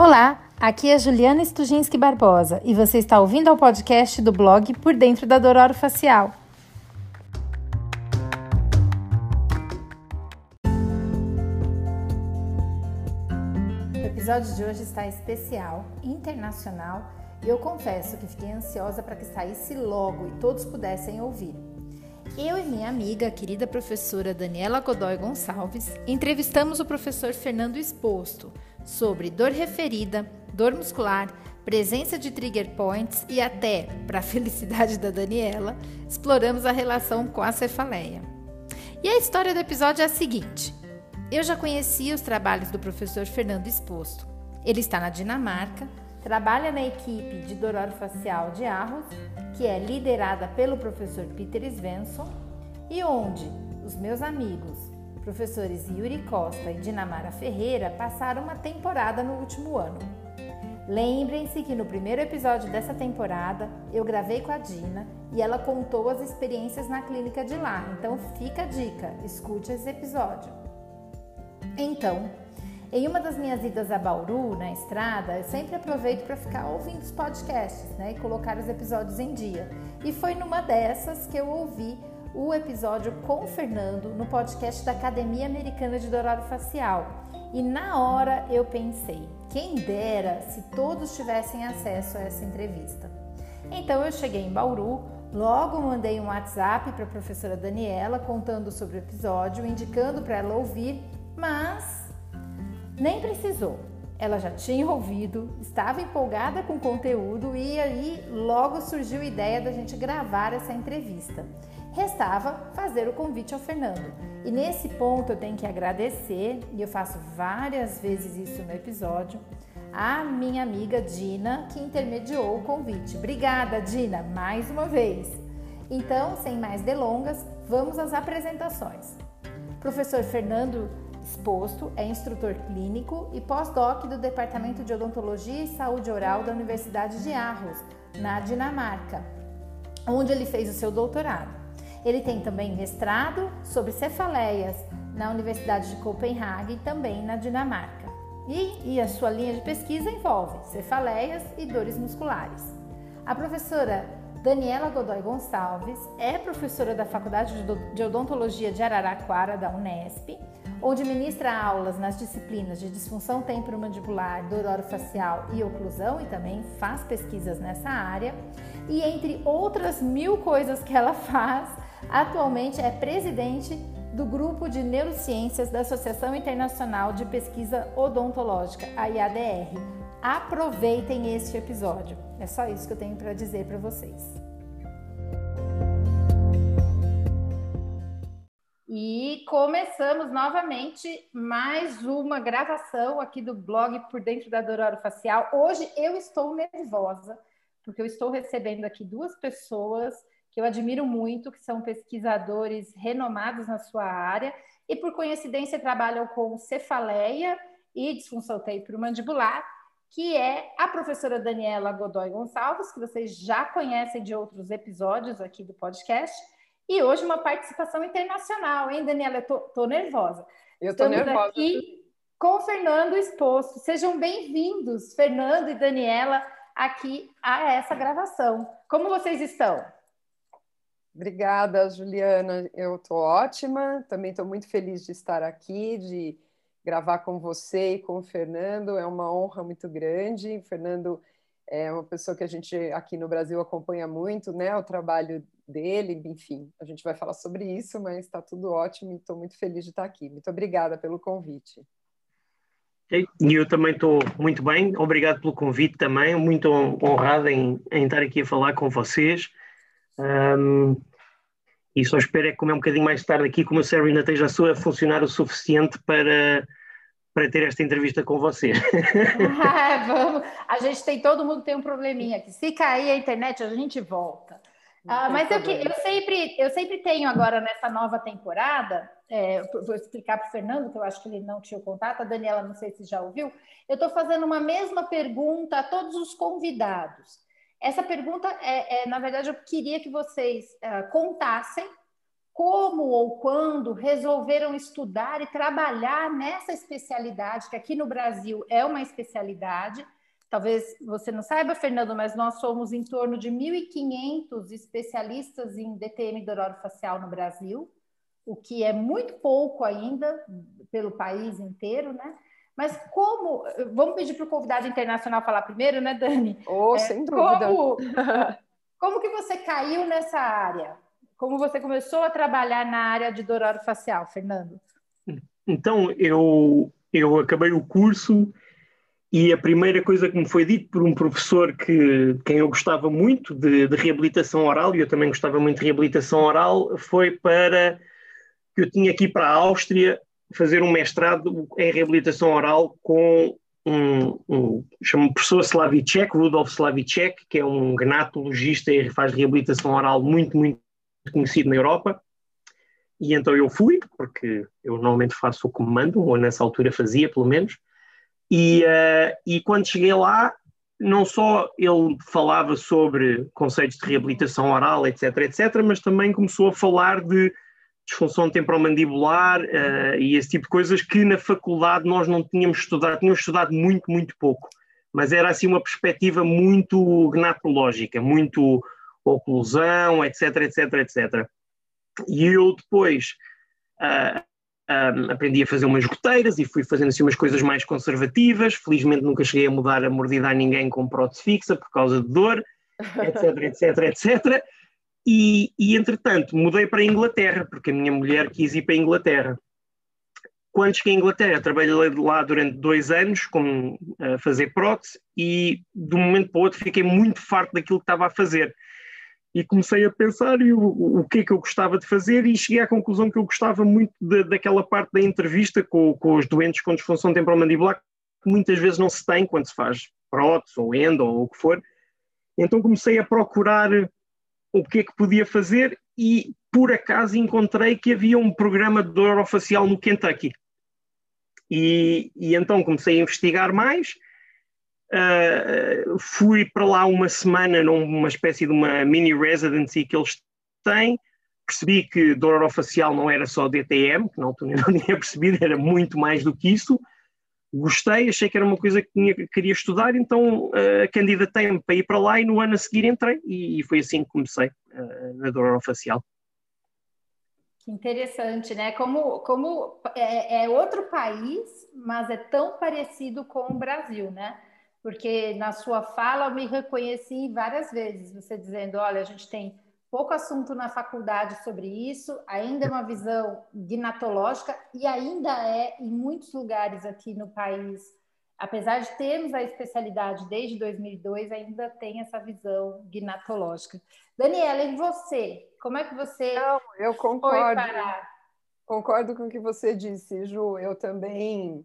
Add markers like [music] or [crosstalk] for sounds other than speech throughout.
Olá, aqui é Juliana Stujinski Barbosa e você está ouvindo ao podcast do blog Por Dentro da Dororo Facial. O episódio de hoje está especial, internacional, e eu confesso que fiquei ansiosa para que saísse logo e todos pudessem ouvir. Eu e minha amiga, a querida professora Daniela Godoy Gonçalves, entrevistamos o professor Fernando Exposto sobre dor referida, dor muscular, presença de trigger points e até, para a [laughs] felicidade da Daniela, exploramos a relação com a cefaleia. E a história do episódio é a seguinte: eu já conhecia os trabalhos do professor Fernando Exposto. Ele está na Dinamarca, trabalha na equipe de dor facial de Arros que é liderada pelo professor Peter Svensson e onde os meus amigos, professores Yuri Costa e Dinamara Ferreira, passaram uma temporada no último ano. Lembrem-se que no primeiro episódio dessa temporada eu gravei com a Dina e ela contou as experiências na clínica de lá, então fica a dica, escute esse episódio. Então, em uma das minhas idas a Bauru, na estrada, eu sempre aproveito para ficar ouvindo os podcasts né, e colocar os episódios em dia. E foi numa dessas que eu ouvi o episódio com o Fernando no podcast da Academia Americana de Dourado Facial. E na hora eu pensei, quem dera se todos tivessem acesso a essa entrevista. Então eu cheguei em Bauru, logo mandei um WhatsApp para a professora Daniela contando sobre o episódio, indicando para ela ouvir, mas nem precisou. Ela já tinha ouvido, estava empolgada com o conteúdo e aí logo surgiu a ideia da gente gravar essa entrevista. Restava fazer o convite ao Fernando. E nesse ponto eu tenho que agradecer, e eu faço várias vezes isso no episódio, a minha amiga Dina, que intermediou o convite. Obrigada, Dina, mais uma vez. Então, sem mais delongas, vamos às apresentações. Professor Fernando Exposto é instrutor clínico e pós-doc do Departamento de Odontologia e Saúde Oral da Universidade de Aarhus, na Dinamarca, onde ele fez o seu doutorado. Ele tem também mestrado sobre cefaleias na Universidade de Copenhague, também na Dinamarca. E, e a sua linha de pesquisa envolve cefaleias e dores musculares. A professora Daniela Godoy Gonçalves é professora da Faculdade de Odontologia de Araraquara, da Unesp, onde ministra aulas nas disciplinas de disfunção temporomandibular, dor orofacial e oclusão e também faz pesquisas nessa área. E entre outras mil coisas que ela [laughs] faz, atualmente é presidente do Grupo de Neurociências da Associação Internacional de Pesquisa Odontológica, a IADR. Aproveitem este episódio. É só isso que eu tenho para dizer para vocês. E começamos novamente mais uma gravação aqui do blog Por Dentro da Dororo Facial. Hoje eu estou nervosa, porque eu estou recebendo aqui duas pessoas que eu admiro muito, que são pesquisadores renomados na sua área e, por coincidência, trabalham com cefaleia e disfunção temporomandibular, que é a professora Daniela Godoy Gonçalves, que vocês já conhecem de outros episódios aqui do podcast, e hoje uma participação internacional, hein, Daniela? Eu tô, tô nervosa. Eu tô Estamos nervosa. aqui com o Fernando exposto. Sejam bem-vindos, Fernando e Daniela, aqui a essa gravação. Como vocês estão? Obrigada, Juliana. Eu estou ótima. Também estou muito feliz de estar aqui, de gravar com você e com o Fernando. É uma honra muito grande. O Fernando é uma pessoa que a gente aqui no Brasil acompanha muito, né? O trabalho dele, enfim, a gente vai falar sobre isso, mas está tudo ótimo e estou muito feliz de estar aqui. Muito obrigada pelo convite. E eu também estou muito bem, obrigado pelo convite também, muito honrado em, em estar aqui a falar com vocês. Um, e só espero é comer um bocadinho mais tarde aqui, como o cérebro ainda esteja a funcionar o suficiente para, para ter esta entrevista com você. [laughs] [laughs] Ah, vamos. A gente tem, todo mundo tem um probleminha aqui. Se cair a internet, a gente volta. Ah, mas eu, eu, sempre, eu sempre tenho agora nessa nova temporada, é, vou explicar para o Fernando, que eu acho que ele não tinha contato, a Daniela não sei se já ouviu, eu estou fazendo uma mesma pergunta a todos os convidados. Essa pergunta é, é na verdade, eu queria que vocês uh, contassem como ou quando resolveram estudar e trabalhar nessa especialidade, que aqui no Brasil é uma especialidade. Talvez você não saiba, Fernando, mas nós somos em torno de 1.500 especialistas em DTM facial no Brasil, o que é muito pouco ainda pelo país inteiro, né? Mas como. Vamos pedir para o convidado internacional falar primeiro, né, Dani? Oh, é, sem dúvida. Como, [laughs] como que você caiu nessa área? Como você começou a trabalhar na área de dourado facial, Fernando? Então, eu, eu acabei o curso e a primeira coisa que me foi dito por um professor que quem eu gostava muito de, de, reabilitação oral, e eu também gostava muito de reabilitação oral, foi para que eu tinha que ir para a Áustria fazer um mestrado em reabilitação oral com um, um chama professor Slavicek, Rudolf Slavicek, que é um gnatologista e faz reabilitação oral muito, muito conhecido na Europa. E então eu fui, porque eu normalmente faço o que me mandam, ou nessa altura fazia, pelo menos. E, uh, e quando cheguei lá, não só ele falava sobre conceitos de reabilitação oral, etc, etc, mas também começou a falar de disfunção temporomandibular uh, e esse tipo de coisas que na faculdade nós não tínhamos estudado, tínhamos estudado muito, muito pouco. Mas era assim uma perspectiva muito gnatológica, muito oclusão, etc, etc, etc. E eu depois uh, uh, aprendi a fazer umas goteiras e fui fazendo assim umas coisas mais conservativas. Felizmente nunca cheguei a mudar a mordida a ninguém com prótese fixa por causa de dor, [laughs] etc, etc, etc. E, e entretanto mudei para a Inglaterra, porque a minha mulher quis ir para a Inglaterra. Quando cheguei à Inglaterra, trabalhei lá durante dois anos com a fazer prótese e de um momento para o outro fiquei muito farto daquilo que estava a fazer. E comecei a pensar o, que é que eu gostava de fazer? E cheguei à conclusão que eu gostava muito de, daquela parte da entrevista com, com os doentes com disfunção temporomandibular que muitas vezes não se tem quando se faz prótese ou endo ou o que for. Então comecei a procurar o que é que podia fazer e por acaso encontrei que havia um programa de dor orofacial no Kentucky. E, e então comecei a investigar mais Uh, fui para lá uma semana numa espécie de uma mini residency que eles têm. Percebi que dor orofacial não era só DTM, que na altura [laughs] não tinha percebido, era muito mais do que isso. Gostei, achei que era uma coisa que, tinha, que queria estudar, então uh, candidatei-me para ir para lá e no ano a seguir entrei e, e foi assim que comecei uh, na dor orofacial. Que interessante, né? Como, como é, é outro país, mas é tão parecido com o Brasil, né? porque na sua fala eu me reconheci várias vezes, você dizendo, olha, a gente tem pouco assunto na faculdade sobre isso, ainda é uma visão gnatológica e ainda é em muitos lugares aqui no país, apesar de termos a especialidade desde 2002, ainda tem essa visão gnatológica. Daniela, e você? Como é que você Não, eu concordo. Concordo com o que você disse, Ju. Eu também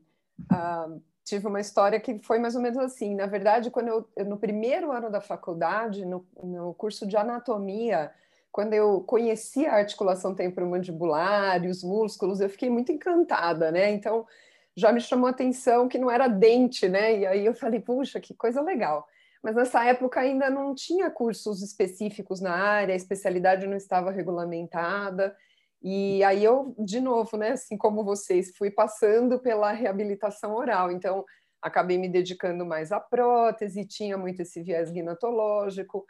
uh, tive uma história que foi mais ou menos assim. Na verdade, quando eu, eu no primeiro ano da faculdade, no, no, curso de anatomia, quando eu conheci a articulação temporomandibular e os músculos, eu fiquei muito encantada, né? Então, já me chamou a atenção que não era dente, né? E aí eu falei, puxa, que coisa legal. Mas nessa época ainda não tinha cursos específicos na área, a especialidade não estava regulamentada. E aí eu, de novo, né, assim como vocês, fui passando pela reabilitação oral. Então, acabei me dedicando mais à prótese, tinha muito esse viés ginatológico.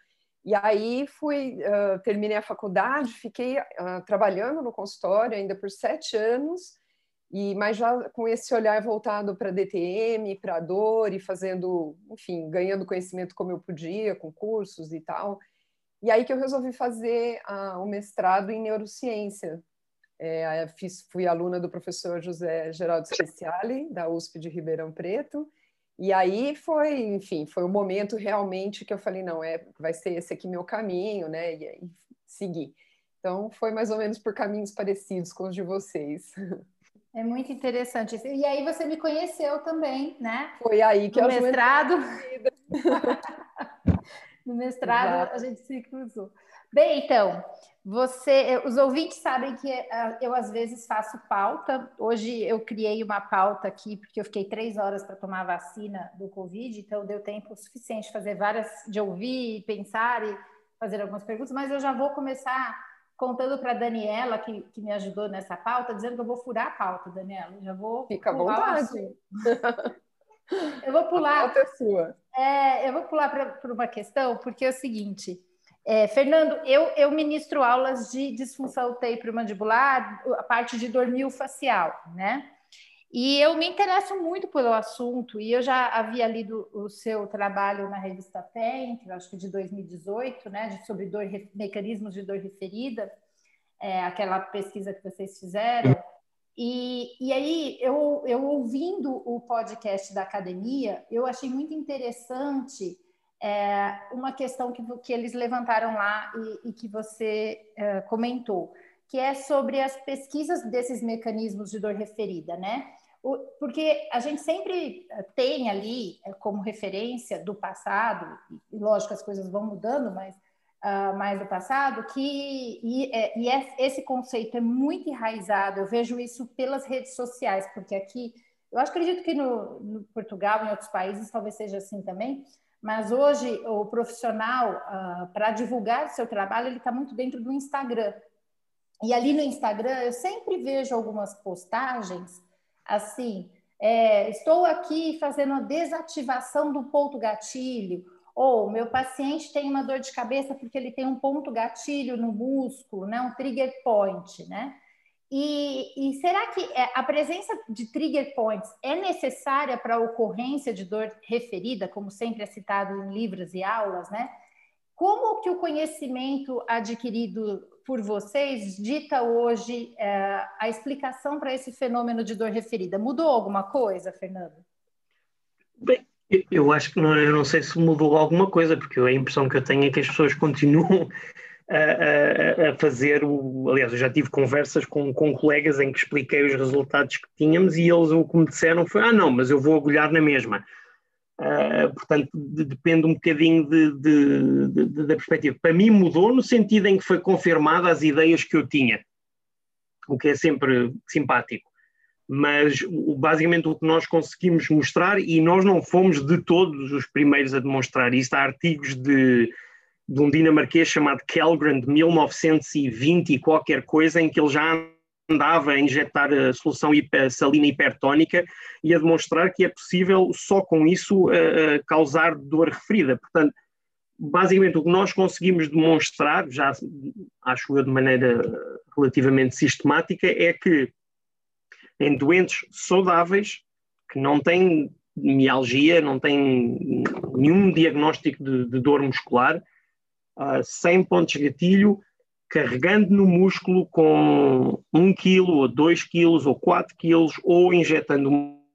E aí fui, uh, terminei a faculdade, fiquei uh, trabalhando no consultório ainda por sete anos, e mas já com esse olhar voltado para DTM, para dor e fazendo, enfim, ganhando conhecimento como eu podia, com cursos e tal. E aí que eu resolvi fazer o um mestrado em neurociência. É, fiz, fui aluna do professor José Geraldo Speciali, da USP de Ribeirão Preto, e aí foi, enfim, foi o momento realmente que eu falei, não, é, vai ser esse aqui meu caminho, né, e, e segui. Então, foi mais ou menos por caminhos parecidos com os de vocês. É muito interessante. E aí você me conheceu também, né? Foi aí que no eu mestrado. [laughs] [laughs] No mestrado Exato. a gente se cruzou. Bem, então, você, os ouvintes sabem que eh, eu às vezes faço pauta. Hoje eu criei uma pauta aqui porque eu fiquei três horas para tomar a vacina do Covid, então deu tempo suficiente de fazer várias, de ouvir, pensar e fazer algumas perguntas. Mas eu já vou começar contando para a Daniela, que, que me ajudou nessa pauta, dizendo que eu vou furar a pauta, Daniela. Já vou. Fica à vontade. [laughs] eu vou pular. A é sua. É, eu vou pular para uma questão, porque é o seguinte. É, Fernando, eu, eu ministro aulas de disfunção temporomandibular, a parte de dormir facial, né? E eu me interesso muito pelo assunto, e eu já havia lido o seu trabalho na revista PEN, acho que de 2018, né, de, sobre dor, mecanismos de dor referida, é, aquela pesquisa que vocês fizeram. E, e aí, eu, eu ouvindo o podcast da academia, eu achei muito interessante é, uma questão que, que eles levantaram lá e, e que você é, comentou, que é sobre as pesquisas desses mecanismos de dor referida, né? porque a gente sempre tem ali eh, como referência do passado, e lógico as coisas vão mudando, mas uh, mais do passado, que e, é, e é, esse conceito é muito enraizado, eu vejo isso pelas redes sociais, porque aqui, eu acredito que no, no Portugal, em outros países, talvez seja assim também, mas hoje o profissional, uh, para divulgar o seu trabalho, ele está muito dentro do Instagram. E ali no Instagram eu sempre vejo algumas postagens assim, é, estou aqui fazendo a desativação do ponto gatilho, ou meu paciente tem uma dor de cabeça porque ele tem um ponto gatilho no músculo, né, um trigger point, né? E, e será que é, a presença de trigger points é necessária para a ocorrência de dor referida, como sempre é citado em livros e aulas, né? Como que o conhecimento adquirido por vocês dita hoje é, a explicação para esse fenômeno de dor referida? Mudou alguma coisa, Fernando? Bem, eu acho que não, eu não sei se mudou alguma coisa, porque a impressão que eu tenho é que as pessoas [laughs] continuam a, a, a fazer o. Aliás, eu já tive conversas com, com colegas em que expliquei os resultados que tínhamos e eles o que me disseram foi: ah, não, mas eu vou agulhar na mesma. Uh, portanto, de, depende um bocadinho de, de, da perspectiva. Para mim mudou no sentido em que foi confirmada as ideias que eu tinha, o que é sempre simpático. Mas basicamente o que nós conseguimos mostrar, e nós não fomos de todos os primeiros a demonstrar isso, há artigos de, de um dinamarquês chamado Kellgren de 1920 e qualquer coisa, em que ele já andava a injetar a solução salina hipertónica e a demonstrar que é possível só com isso uh, causar dor referida. Portanto, basicamente o que nós conseguimos demonstrar, já acho eu de maneira relativamente sistemática, é que em doentes saudáveis, que não têm mialgia, não têm nenhum diagnóstico de, de dor muscular, uh, sem pontos de gatilho, carregando no músculo com 1 kg ou 2 kg ou 4 kg ou injetando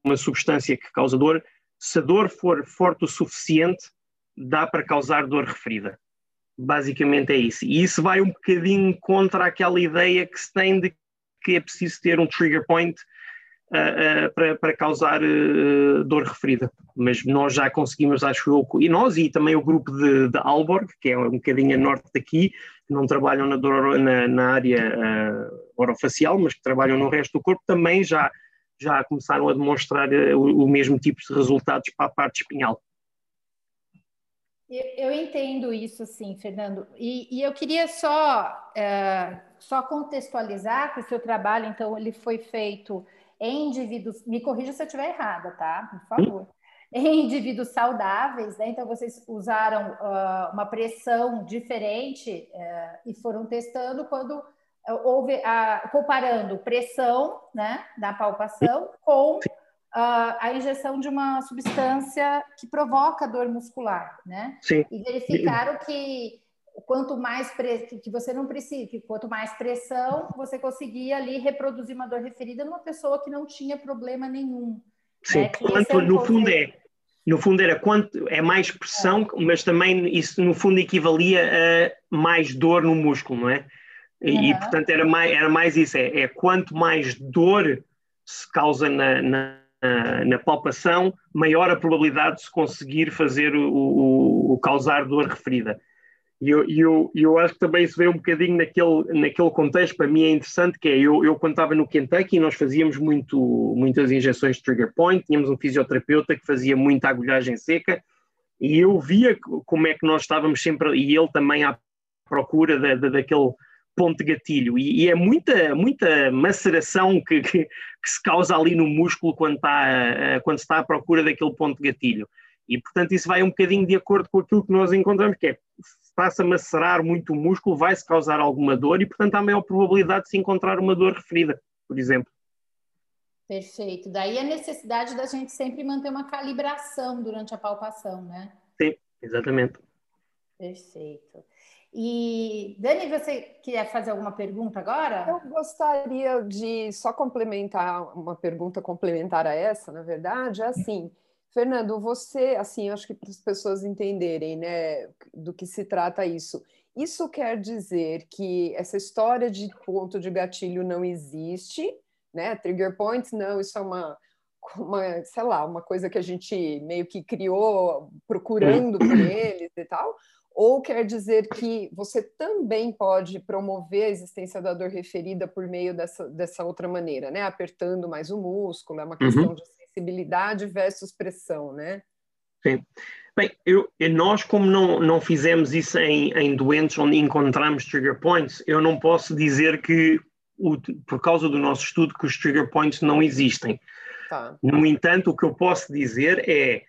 uma substância que causa dor, se a dor for forte o suficiente, dá para causar dor referida. Basicamente é isso. E isso vai um bocadinho contra aquela ideia que se tem de que é preciso ter um trigger point uh, uh, para, para, causar uh, dor referida. Mas nós já conseguimos, acho eu, e nós e também o grupo de, de Alborg, que é um bocadinho a norte daqui, que não trabalham na, na, na área orofacial, mas que trabalham no resto do corpo, também já, já começaram a demonstrar o, o, mesmo tipo de resultados para a parte espinhal. Eu entendo isso, sim, Fernando. E, e eu queria só, uh, só contextualizar que o seu trabalho, então, ele foi feito em indivíduos. Me corrija se eu estiver errada, tá? Por favor. Hum? em indivíduos saudáveis, né? Então vocês usaram uh, uma pressão diferente uh, e foram testando quando uh, houve a, comparando pressão, né, da palpação com ah, a injeção de uma substância que provoca dor muscular, né? Sim. E verificaram que quanto mais que você não precisa, que quanto mais pressão você conseguia ali reproduzir uma dor referida numa pessoa que não tinha problema nenhum. Sim, né? quanto, é um no fundo é, no fundo era quanto é mais pressão, é. mas também isso no fundo equivalia a mais dor no músculo, não é? E, uhum. e portanto era mais, era mais isso, é, é, quanto mais dor se causa na, na, na palpação, maior a probabilidade de se conseguir fazer o, o, o causar dor referida. E eu, eu, eu acho que também isso veio um bocadinho naquele, naquele contexto, para mim é interessante, que é, eu, eu quando estava no Kentucky, nós fazíamos muito, muitas injeções de trigger point, tínhamos um fisioterapeuta que fazia muita agulhagem seca, e eu via como é que nós estávamos sempre, e ele também à procura da, da, daquele ponto de gatilho. E, e, é muita, muita maceração que, que, que, se causa ali no músculo quando está, quando está à procura daquele ponto de gatilho. E, portanto, isso vai um bocadinho de acordo com aquilo que nós encontramos, que é se está-se a macerar muito o músculo, vai-se causar alguma dor e, portanto, há maior probabilidade de se encontrar uma dor referida, por exemplo. Perfeito. Daí a necessidade da gente sempre manter uma calibração durante a palpação, né? Sim, exatamente. Perfeito. E Dani, você quer fazer alguma pergunta agora? Eu gostaria de só complementar uma pergunta complementar a essa, na verdade, é assim, Fernando, você, assim, acho que para as pessoas entenderem, né, do que se trata isso. Isso quer dizer que essa história de ponto de gatilho não existe, né? Trigger points, não, isso é uma, uma, sei lá, uma coisa que a gente meio que criou procurando por eles e tal. Ou quer dizer que você também pode promover a existência da dor referida por meio dessa, dessa outra maneira, né? Apertando mais o músculo, é uma questão uhum. de sensibilidade versus pressão, né? Sim. Bem, eu, nós, como não, não fizemos isso em, em doentes onde encontramos trigger points, eu não posso dizer que, o, por causa do nosso estudo, que os trigger points não existem. Tá. No entanto, o que eu posso dizer é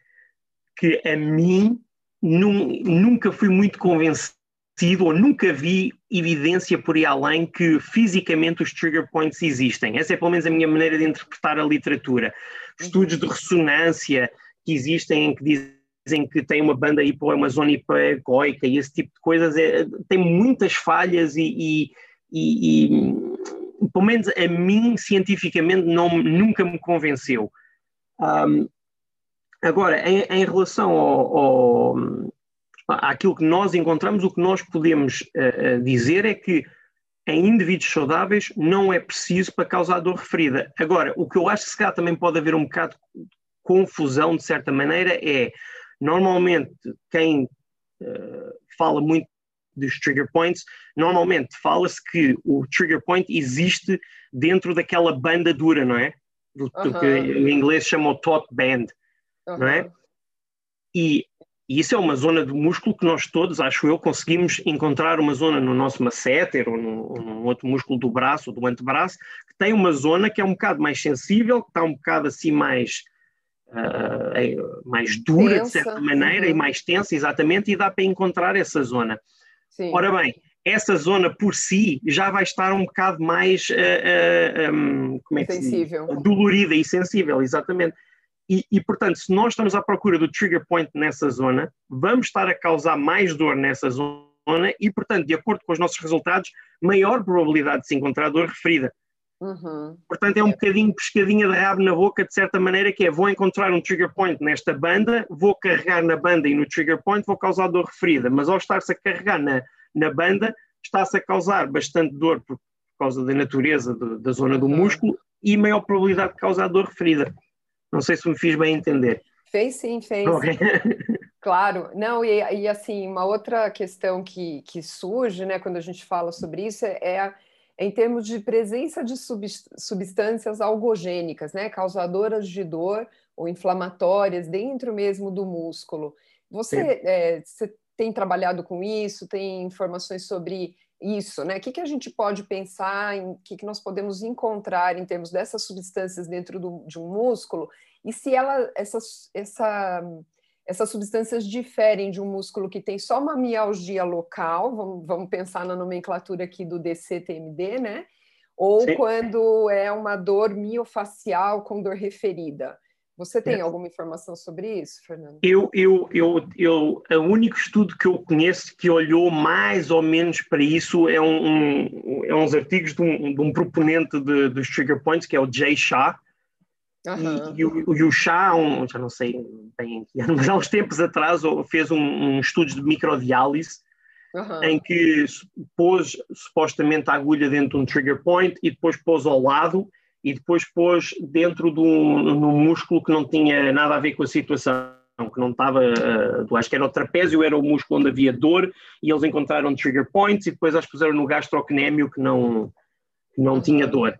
que a mim num, nunca fui muito convencido ou nunca vi evidência por aí além que fisicamente os trigger points existem. Essa é pelo menos a minha maneira de interpretar a literatura. Estudos de ressonância que existem, que dizem que tem uma banda hipo, uma zona hipoegoica e esse tipo de coisas, é, tem muitas falhas e, e, e, e, pelo menos a mim, cientificamente, não, nunca me convenceu. Um, Agora, em, em relação ao, ao, àquilo que nós encontramos, o que nós podemos uh, dizer é que em indivíduos saudáveis não é preciso para causar dor referida. Agora, o que eu acho que se calhar também pode haver um bocado de confusão, de certa maneira, é normalmente quem uh, fala muito dos trigger points, normalmente fala-se que o trigger point existe dentro daquela banda dura, não é? Do, uh -huh. que em inglês chamam taut band uhum. não é? E, e, isso é uma zona do músculo que nós todos, acho eu, conseguimos encontrar uma zona no nosso masseter ou num, outro músculo do braço ou do antebraço que tem uma zona que é um bocado mais sensível, que está um bocado assim mais uh, mais dura tensa. de certa maneira uhum. e mais tensa, exatamente, e dá para encontrar essa zona. Sim. Ora bem, essa zona por si já vai estar um bocado mais uh, uh, um, como é que sensível. dolorida e sensível, exatamente. E, e, portanto, se nós estamos à procura do trigger point nessa zona, vamos estar a causar mais dor nessa zona e, portanto, de acordo com os nossos resultados, maior probabilidade de se encontrar dor referida. Uhum. Portanto, é um bocadinho pescadinha de rabo na boca, de certa maneira, que é vou encontrar um trigger point nesta banda, vou carregar na banda e no trigger point vou causar dor referida, mas ao estar-se a carregar na, na banda, está-se a causar bastante dor por, causa da natureza de, da zona do uhum. músculo e maior probabilidade de causar dor referida. Não sei se me fiz bem entender. Fez sim, fez. Okay. [laughs] Claro, não, e, e, assim, uma outra questão que, que surge, né, quando a gente fala sobre isso, é, é em termos de presença de substâncias algogênicas, né, causadoras de dor ou inflamatórias dentro mesmo do músculo. Você, é, você tem trabalhado com isso, tem informações sobre isso, né? O que, que a gente pode pensar, em que, que nós podemos encontrar em termos dessas substâncias dentro do, de um músculo e se ela, essas, essa, essas substâncias diferem de um músculo que tem só uma mialgia local, vamos, vamos pensar na nomenclatura aqui do DCTMD, né? Ou Sim. quando é uma dor miofacial com dor referida. Você tem é. alguma informação sobre isso, Fernando? Eu, eu, eu, eu, o único estudo que eu conheço que olhou mais ou menos para isso é, um, um é uns artigos de um, de um proponente de, dos trigger points, que é o Jay Shah. Uhum. E, e, o, e o Shah, um, já não sei bem que ano, [laughs] mas há uns tempos atrás fez um, um estudo de microdiálise uhum. em que pôs supostamente a agulha dentro de um trigger point e depois pôs ao lado e depois pôs dentro de um, músculo que não tinha nada a ver com a situação, que não estava, uh, acho que era o trapézio, era o músculo onde havia dor, e eles encontraram trigger points e depois as puseram no gastrocnémio que não, que não uhum. tinha dor.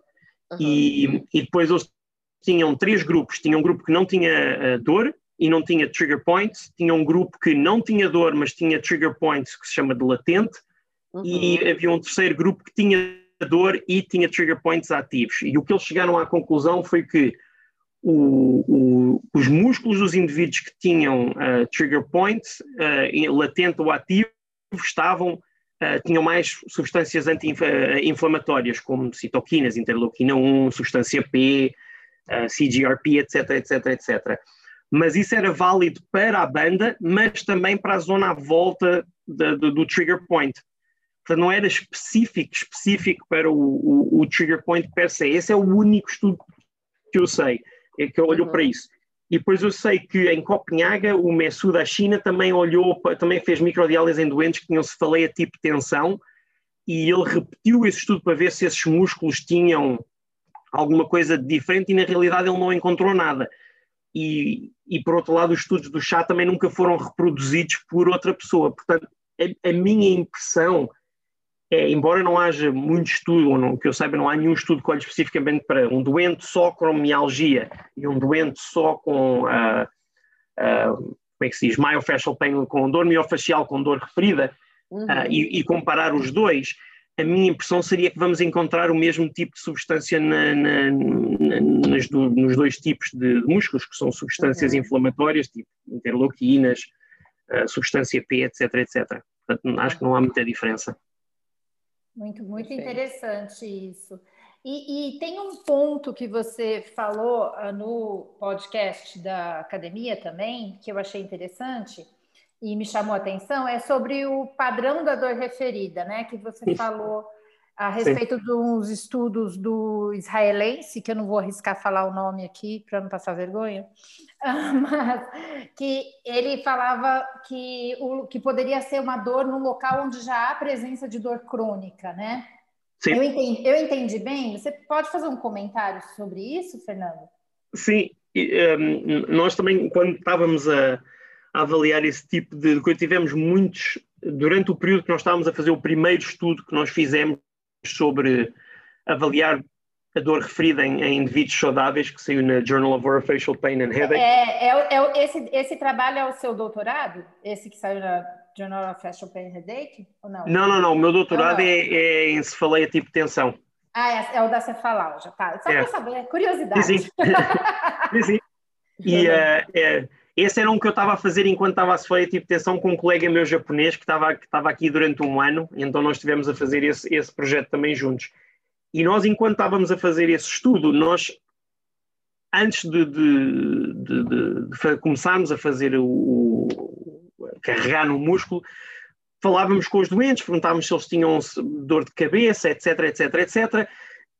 Uhum. E, e depois eles tinham três grupos, tinha um grupo que não tinha uh, dor e não tinha trigger points, tinha um grupo que não tinha dor, mas tinha trigger points que se chama de latente, uhum. e havia um terceiro grupo que tinha dor e tinha trigger points ativos. E o que eles chegaram à conclusão foi que o, o, os músculos dos indivíduos que tinham uh, trigger points, uh, latente ou ativo, estavam, uh, tinham mais substâncias anti-inflamatórias, como citoquinas, interleuquina 1, substância P, CGRP, etc, etc, etc. Mas isso era válido para a banda, mas também para a zona à volta do trigger point. Portanto, não era específico, específico para o, o, o trigger point per se. Esse é o único estudo que eu sei é que olhou uhum. para isso. E depois eu sei que em Copenhaga o MESU da China também olhou, também fez microdiálise em doentes que tinham cefaleia tipo tensão e ele repetiu esse estudo para ver se esses músculos tinham alguma coisa diferente e na realidade ele não encontrou nada. E, e por outro lado os estudos do chá também nunca foram reproduzidos por outra pessoa. Portanto, a, a minha impressão é, embora não haja muito estudo, ou não, que eu saiba, não há nenhum estudo que olhe especificamente para um doente só com mialgia e um doente só com, uh, uh, como é que se diz, myofascial pain, com dor miofacial, com dor referida, uhum. uh, e, e, comparar os dois, a minha impressão seria que vamos encontrar o mesmo tipo de substância na, na, na, do, nos dois tipos de músculos, que são substâncias uhum. inflamatórias, tipo interleuquinas, substância P, etc, etc. Portanto, acho que não há muita diferença. Muito, muito interessante isso. E, e, tem um ponto que você falou uh, no podcast da academia também, que eu achei interessante e me chamou a atenção, é sobre o padrão da dor referida, né? Que você falou a respeito Sim. de uns estudos do israelense, que eu não vou arriscar falar o nome aqui para não passar vergonha, [laughs] mas que ele falava que, o, que poderia ser uma dor no local onde já há presença de dor crônica, né? Sim. Eu entendi, eu entendi bem? Você pode fazer um comentário sobre isso, Fernando? Sim, um, nós também, quando estávamos a, a avaliar esse tipo de coisa, tivemos muitos, durante o período que nós estávamos a fazer o primeiro estudo que nós fizemos sobre avaliar a dor referida em, em, indivíduos saudáveis, que saiu na Journal of Orofacial Pain and Headache. É, é, é, esse, esse trabalho é o seu doutorado? Esse que saiu na Journal of Orofacial Pain and Headache? Ou não? Não, não, não. O meu doutorado não, não. É, é em cefaleia tipo tensão. Ah, é, é o da cefalalgia, tá. Só é. para saber, curiosidade. Sim, sim. sim. E uh, esse era um que eu estava a fazer enquanto estava a sofrer tipo tensão com um colega meu japonês que estava, que estava aqui durante um ano, então nós estivemos a fazer esse, esse projeto também juntos. E nós, enquanto estávamos a fazer esse estudo, nós, antes de, de, de, de começarmos a fazer o, o, carregar no músculo, falávamos com os doentes, perguntávamos se eles tinham dor de cabeça, etc, etc, etc.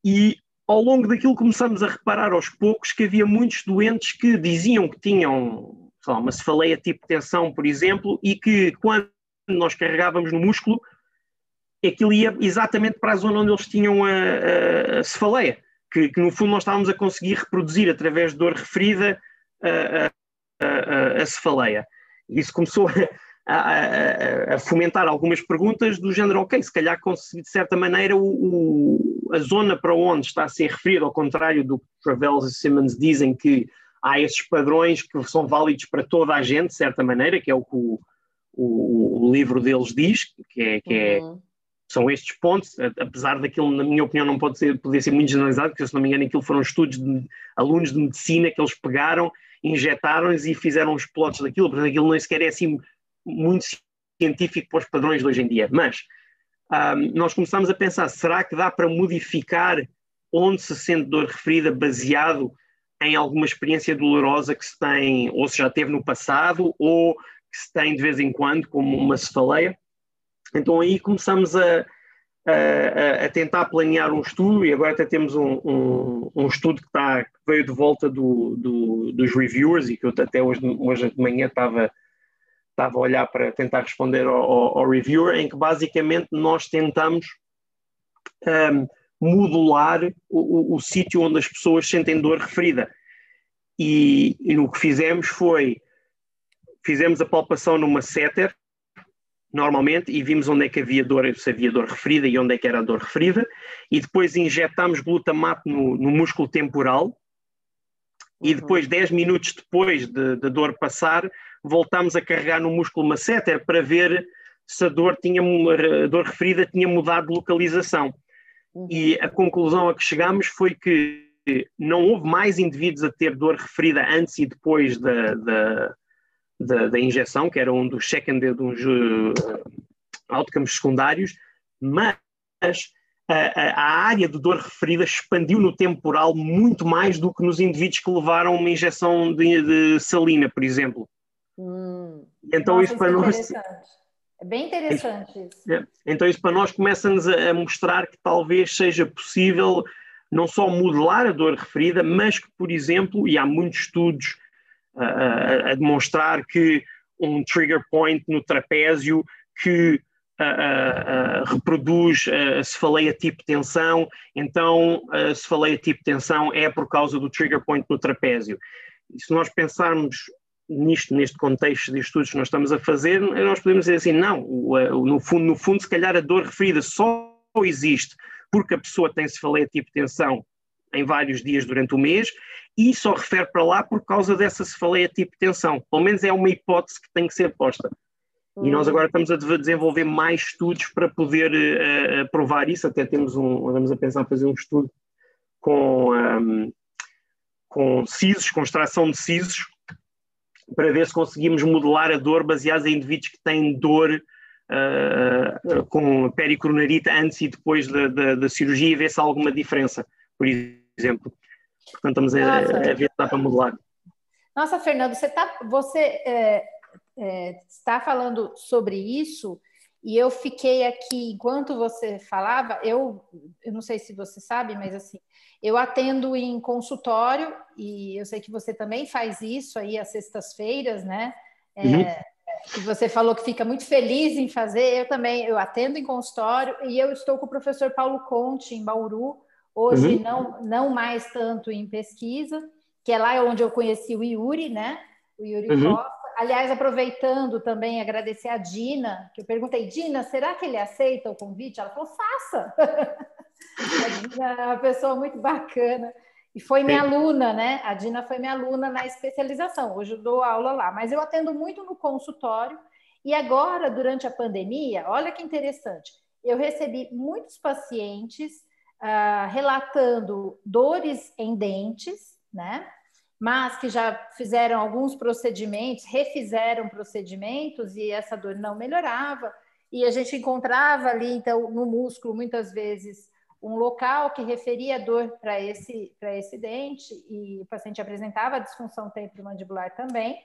E ao longo daquilo começamos a reparar aos poucos que havia muitos doentes que diziam que tinham lá, uma cefaleia tipo tensão, por exemplo, e que quando nós carregávamos no músculo, aquilo ia exatamente para a zona onde eles tinham a, a, a cefaleia, que, que, no fundo nós estávamos a conseguir reproduzir através de dor referida a, a, a cefaleia. Isso começou a, a, fomentar algumas perguntas do género, ok, se calhar de certa maneira o, a zona para onde está a ser referido, ao contrário do que Travels e Simmons dizem que há esses padrões que são válidos para toda a gente, de certa maneira, que é o que o, o, o livro deles diz, que é, que é uhum. são estes pontos, apesar daquilo, na minha opinião, não pode ser, poder ser muito generalizado, porque se não me engano aquilo foram estudos de alunos de medicina que eles pegaram, injetaram-nos e fizeram os plots daquilo, portanto aquilo nem sequer é assim muito científico para os padrões de hoje em dia. Mas um, nós começamos a pensar: será que dá para modificar onde se sente dor referida baseado em alguma experiência dolorosa que se tem, ou se já teve no passado, ou que se tem de vez em quando, como uma cefaleia? Então aí começamos a, a, a, tentar planear um estudo e agora até temos um, um, um estudo que, está, que veio de volta do, do, dos reviewers e que eu até hoje, hoje de manhã estava estava a olhar para tentar responder ao, ao, ao reviewer, em que basicamente nós tentamos um, modular o, o, o sítio onde as pessoas sentem dor referida. E, e no que fizemos foi, fizemos a palpação numa setter, normalmente, e vimos onde é que havia dor, se havia dor referida e onde é que era a dor referida, e depois injetamos glutamato no, no músculo temporal, e uhum. depois, 10 minutos depois da de, de dor passar, voltamos a carregar no músculo masseter para ver se a dor, tinha, a dor referida tinha mudado de localização. Uhum. E a conclusão a que chegámos foi que não houve mais indivíduos a ter dor referida antes e depois da, da, da, da injeção, que era um dos second, dos uh, outcomes secundários, mas a, a, área de dor referida expandiu no temporal muito mais do que nos indivíduos que levaram uma injeção de, de salina, por exemplo. Hum. Então Nossa, isso para é nós é bem interessante isso. É. Então isso para nós começa-nos a, a mostrar que talvez seja possível não só modelar a dor referida, mas que, por exemplo, e há muitos estudos a, a, demonstrar que um trigger point no trapézio que uh, reproduz a cefaleia tipo tensão, então a cefaleia tipo tensão é por causa do trigger point no trapézio. E se nós pensarmos nisto, neste contexto de estudos que nós estamos a fazer, nós podemos dizer assim, não, no fundo, no fundo, se calhar a dor referida só existe porque a pessoa tem cefaleia tipo tensão em vários dias durante o mês e só refere para lá por causa dessa cefaleia tipo tensão. Pelo menos é uma hipótese que tem que ser posta. E nós hum. agora estamos a desenvolver mais estudos para poder uh, provar isso. Até temos um, andamos a pensar em fazer um estudo com, um, com CISOs, com extração de CISOs, para ver se conseguimos modelar a dor baseada em indivíduos que têm dor uh, com pericoronarite antes e depois da, da, da, cirurgia e ver se há alguma diferença, por exemplo. Portanto, estamos a, a, ver se dá para modelar. Nossa, Fernando, você, tá, você é, é, está falando sobre isso e eu fiquei aqui, enquanto você falava, eu, eu não sei se você sabe, mas assim, eu atendo em consultório e eu sei que você também faz isso aí às sextas-feiras, né? É, uhum. E você falou que fica muito feliz em fazer. Eu também, eu atendo em consultório e eu estou com o professor Paulo Conte em Bauru. Hoje uhum. não, não mais tanto em pesquisa, que é lá onde eu conheci o Yuri, né? O Yuri uhum. Costa. Aliás, aproveitando também agradecer a Dina, que eu perguntei, Dina, será que ele aceita o convite? Ela falou, faça. [laughs] A Dina é uma pessoa muito bacana. E foi minha aluna, né? A Dina foi minha aluna na especialização. Hoje eu dou aula lá, mas eu atendo muito no consultório. E agora, durante a pandemia, olha que interessante, eu recebi muitos pacientes uh, relatando dores em dentes, né? Mas que já fizeram alguns procedimentos, refizeram procedimentos e essa dor não melhorava. E a gente encontrava ali, então, no músculo, muitas vezes, um local que referia dor para esse, esse dente e o paciente apresentava disfunção temporomandibular também.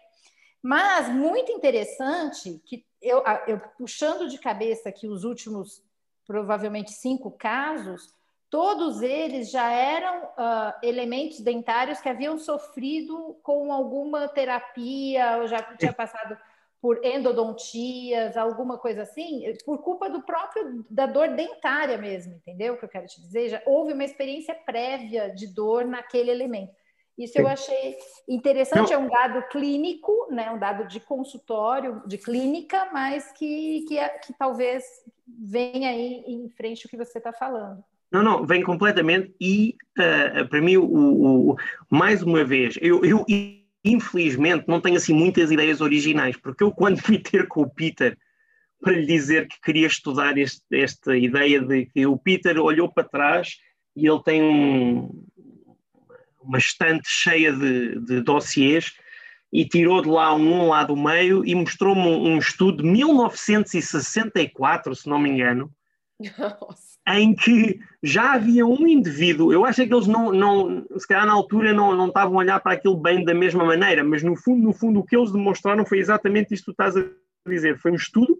Mas muito interessante que eu, eu puxando de cabeça aqui os últimos provavelmente cinco casos, todos eles já eram uh, elementos dentários que haviam sofrido com alguma terapia, ou já tinha passado por endodontias, alguma coisa assim, por culpa do próprio da dor dentária mesmo, entendeu? O que eu quero te dizer, já houve uma experiência prévia de dor naquele elemento. Isso eu achei interessante, é um dado clínico, né, um dado de consultório, de clínica, mas que, que, é, que talvez venha aí em frente o que você está falando. Não, não, vem completamente e uh, para mim, o, o, mais uma vez, eu, eu infelizmente não tenho assim muitas ideias originais, porque eu quando fui ter com o Peter para lhe dizer que queria estudar este, esta ideia de que o Peter olhou para trás e ele tem um, uma estante cheia de, de dossiês e tirou de lá um lá do meio e mostrou-me um, um estudo de 1964, se não me engano, [laughs] Nossa em que já havia um indivíduo, eu acho que eles não, não se calhar na altura não, não estavam a olhar para aquilo bem da mesma maneira, mas no fundo, no fundo, o que eles demonstraram foi exatamente isto que tu estás a dizer. Foi um estudo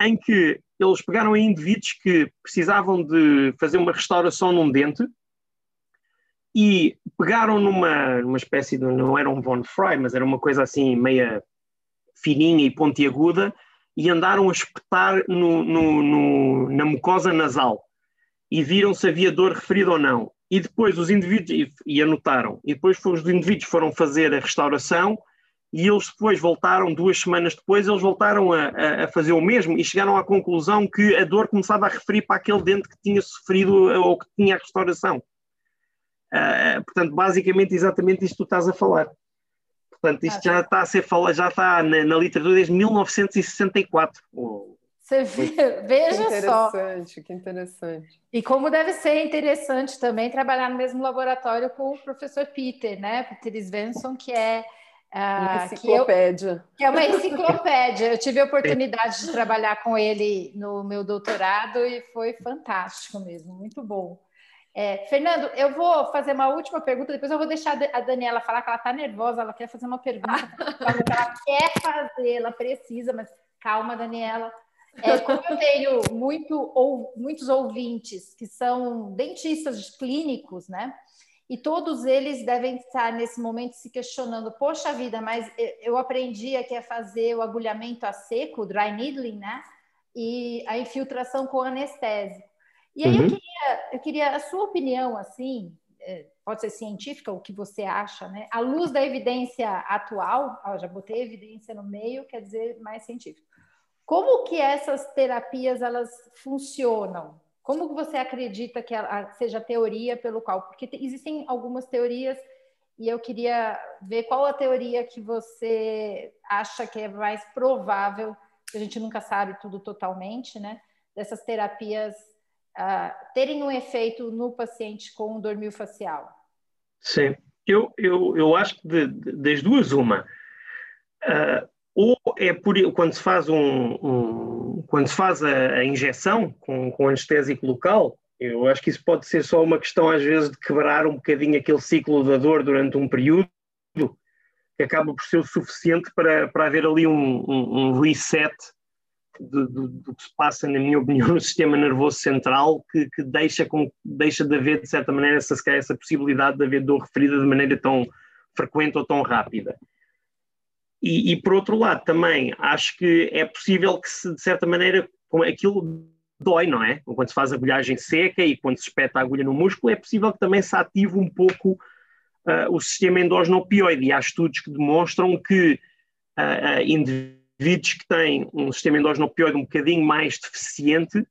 em que eles pegaram em indivíduos que precisavam de fazer uma restauração num dente e pegaram numa, numa espécie de, não era um Von Fry, mas era uma coisa assim meia fininha e pontiaguda, e andaram a espetar no, no, no, na mucosa nasal e viram se havia dor referida ou não. E depois os indivíduos, e, e anotaram, e depois os indivíduos foram fazer a restauração e eles depois voltaram, duas semanas depois, eles voltaram a, a, a, fazer o mesmo e chegaram à conclusão que a dor começava a referir para aquele dente que tinha sofrido ou que tinha a restauração. Uh, portanto, basicamente, exatamente isto que tu estás a falar. Portanto, isto já está a ser falado, já está na, na literatura desde 1964. Você [laughs] vê, veja que só. Interessante, que interessante. E como deve ser interessante também trabalhar no mesmo laboratório com o professor Peter, né? Peter Svensson, que é enciclopédia. Que, eu, que, é uma enciclopédia. Eu tive a [laughs] oportunidade de trabalhar com ele no meu doutorado e foi fantástico mesmo, muito bom. É, Fernando, eu vou fazer uma última pergunta, depois eu vou deixar a Daniela falar que ela está nervosa, ela quer fazer uma pergunta, [laughs] ela quer fazer, ela precisa, mas calma, Daniela. É, como eu tenho muito, ou, muitos ouvintes que são dentistas clínicos, né? E todos eles devem estar nesse momento se questionando: poxa vida, mas eu aprendi aqui a fazer o agulhamento a seco, dry needling, né? E a infiltração com anestésico. E aí uhum. eu, queria, eu queria a sua opinião, assim, é, pode ser científica, o que você acha, né? À luz da evidência atual, ó, já botei evidência no meio, quer dizer mais científico. Como que essas terapias elas funcionam? Como que você acredita que ela, seja a teoria pelo qual? Porque existem algumas teorias e eu queria ver qual a teoria que você acha que é mais provável, a gente nunca sabe tudo totalmente, né? Dessas terapias uh, terem um efeito no paciente com dormir facial. Sim, eu, eu, eu acho que de, de, das duas, uma. Uh, ou é por, quando se faz, um, um quando se faz a, a injeção com, com anestésico local, eu acho que isso pode ser só uma questão, às vezes, de quebrar um bocadinho aquele ciclo da dor durante um período, que acaba por ser o suficiente para, para haver ali um, um, um reset do, do, do, que se passa, na minha opinião, no sistema nervoso central, que, que deixa, com, deixa de haver, de certa maneira, essa, essa possibilidade de haver dor referida de maneira tão frequente ou tão rápida. E, e, por outro lado, também acho que é possível que, se, de certa maneira, aquilo dói, não é? Quando se faz agulhagem seca e quando se espeta a agulha no músculo, é possível que também se ative um pouco uh, o sistema endógeno opioide. E há estudos que demonstram que uh, uh, indivíduos que têm um sistema endógeno opioide um bocadinho mais deficiente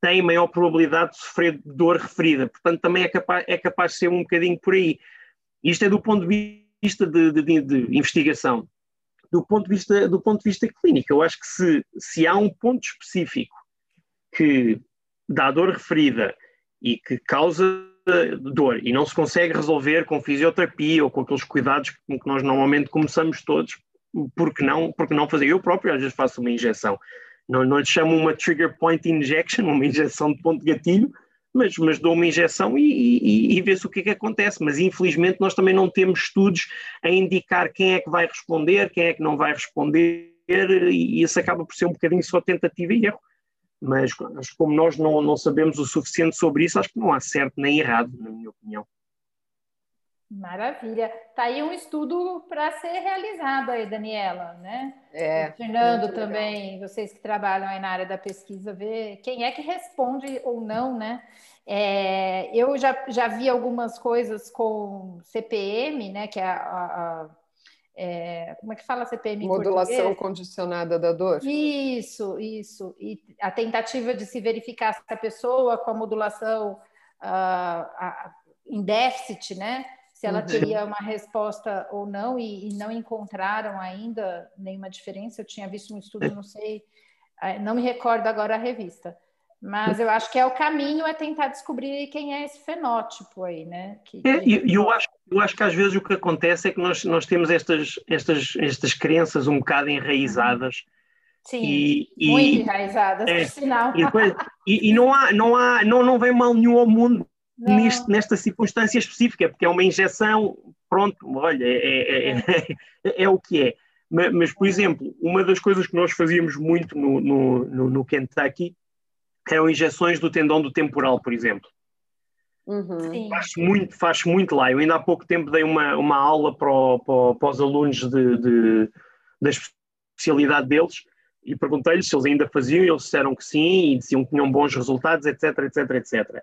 têm maior probabilidade de sofrer dor referida. Portanto, também é capaz, é capaz de ser um bocadinho por aí. Isto é do ponto de vista de, de, de investigação do ponto de vista, do ponto de vista clínico. Eu acho que se, se há um ponto específico que dá dor referida e que causa dor e não se consegue resolver com fisioterapia ou com aqueles cuidados com que nós normalmente começamos todos, porque não, porque não fazer? Eu próprio às vezes faço uma injeção. Não, não lhe chamo uma trigger point injection, [laughs] uma injeção de ponto de gatilho, mas, mas dou uma injeção e, e, e vê-se o que é que acontece. Mas infelizmente nós também não temos estudos a indicar quem é que vai responder, quem é que não vai responder, e isso acaba por ser um bocadinho só tentativa e erro. Mas como nós não, não sabemos o suficiente sobre isso, acho que não há certo nem errado, na minha opinião. Maravilha. Está aí um estudo para ser realizado aí, Daniela, né? É. O Fernando também, legal. vocês que trabalham aí na área da pesquisa, ver quem é que responde ou não, né? É, eu já, já vi algumas coisas com CPM, né? Que é a, a, a é, como é que fala CPM? Modulação condicionada da dor. Isso, isso. E a tentativa de se verificar se a pessoa com a modulação uh, em déficit, né? Se ela uhum. teria uma resposta ou não, e, e, não encontraram ainda nenhuma diferença. Eu tinha visto um estudo, não sei, eh, não me recordo agora a revista. Mas eu acho que é o caminho é tentar descobrir quem é esse fenótipo aí, né? Que, é, e eu, acho, eu acho que às vezes o que acontece é que nós, nós temos estas, estas, estas crenças um bocado enraizadas. Sim, e, muito enraizadas, é, por sinal. E, depois, e, e, não, há, não, há, não, não vem mal nenhum ao mundo neste, nesta circunstância específica, porque é uma injeção, pronto, olha, é, é, é, é [laughs] o que é. Mas, mas, por exemplo, uma das coisas que nós fazíamos muito no, no, no, no Kentucky eram injeções do tendão do temporal, por exemplo. Uhum. Faz, muito, faz muito lá. Eu ainda há pouco tempo dei uma, uma aula para, o, para, para os alunos de, de, da especialidade deles e perguntei-lhes se eles ainda faziam e eles disseram que sim e diziam que tinham bons resultados, etc, etc, etc.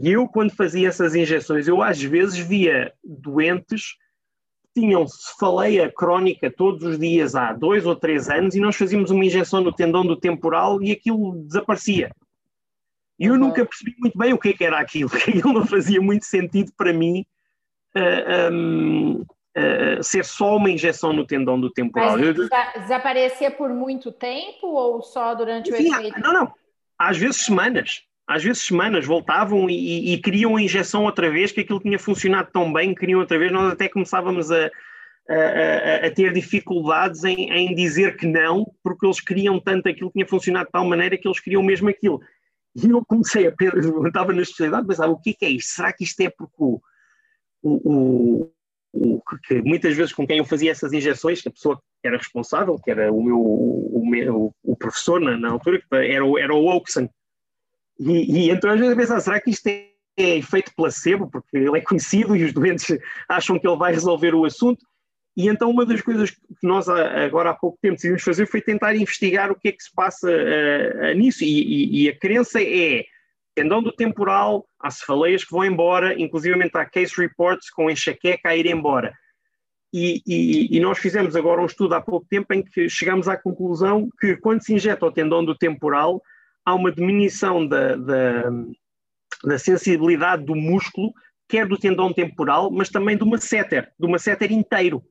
E eu, quando fazia essas injeções, eu às vezes via doentes que tinham cefaleia crónica todos os dias há dois ou três anos e nós fazíamos uma injeção no tendão do temporal e aquilo desaparecia. E eu uhum. nunca percebi muito bem o que, é que era aquilo, [laughs] aquilo não fazia muito sentido para mim. Uh, um, uh, ser só uma injeção no tendão do temporal. Mas desaparecia por muito tempo ou só durante o efeito? Não, não. Às vezes semanas. Às vezes semanas voltavam e, e, queriam a injeção outra vez, que aquilo tinha funcionado tão bem, queriam outra vez. Nós até começávamos a, a, a, ter dificuldades em, em, dizer que não, porque eles queriam tanto aquilo, tinha funcionado de tal maneira que eles queriam mesmo aquilo. E eu comecei a pensar, [laughs] estava na especialidade, pensava, o que é, é isto? Será que isto é porque o, o, o, que muitas vezes com quem eu fazia essas injeções, que a pessoa que era responsável, que era o meu, o, meu, o professor na, na altura, era, o, era o Oakson. E, e então às vezes eu pensava, será que isto é, é efeito placebo, porque ele é conhecido e os doentes acham que ele vai resolver o assunto? E então uma das coisas que nós agora há pouco tempo decidimos fazer foi tentar investigar o que é que se passa uh, nisso. E, e, e, a crença é tendão do temporal, há cefaleias que vão embora, inclusivamente há case reports com enxaqueca a ir embora. E, e, e, nós fizemos agora um estudo há pouco tempo em que chegamos à conclusão que quando se injeta o tendão do temporal, há uma diminuição da, da, da sensibilidade do músculo, quer do tendão temporal, mas também do masseter, do masseter inteiro.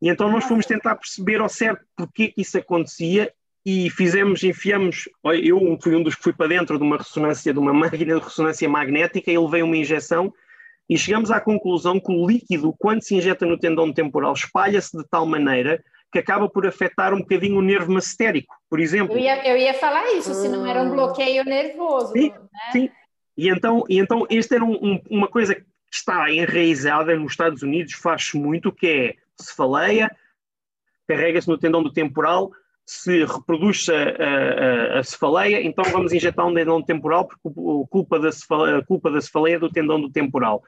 E então nós fomos tentar perceber ao certo porque que isso acontecia e fizemos, enfiamos, eu fui um dos que fui para dentro de uma ressonância, de uma máquina de ressonância magnética, ele veio uma injeção e chegamos à conclusão que o líquido, quando se injeta no tendão temporal, espalha-se de tal maneira que acaba por afetar um bocadinho o nervo macetérico, por exemplo. Eu ia, eu ia falar isso, se não era um bloqueio nervoso. Sim, né? sim. E então, e então este era um, um, uma coisa que está enraizada nos Estados Unidos, faz-se muito, que é cefaleia, carrega-se no tendão do temporal, se reproduz a, a, a, cefaleia, então vamos injetar um tendão temporal, porque a culpa da cefaleia, culpa da cefaleia é do tendão do temporal.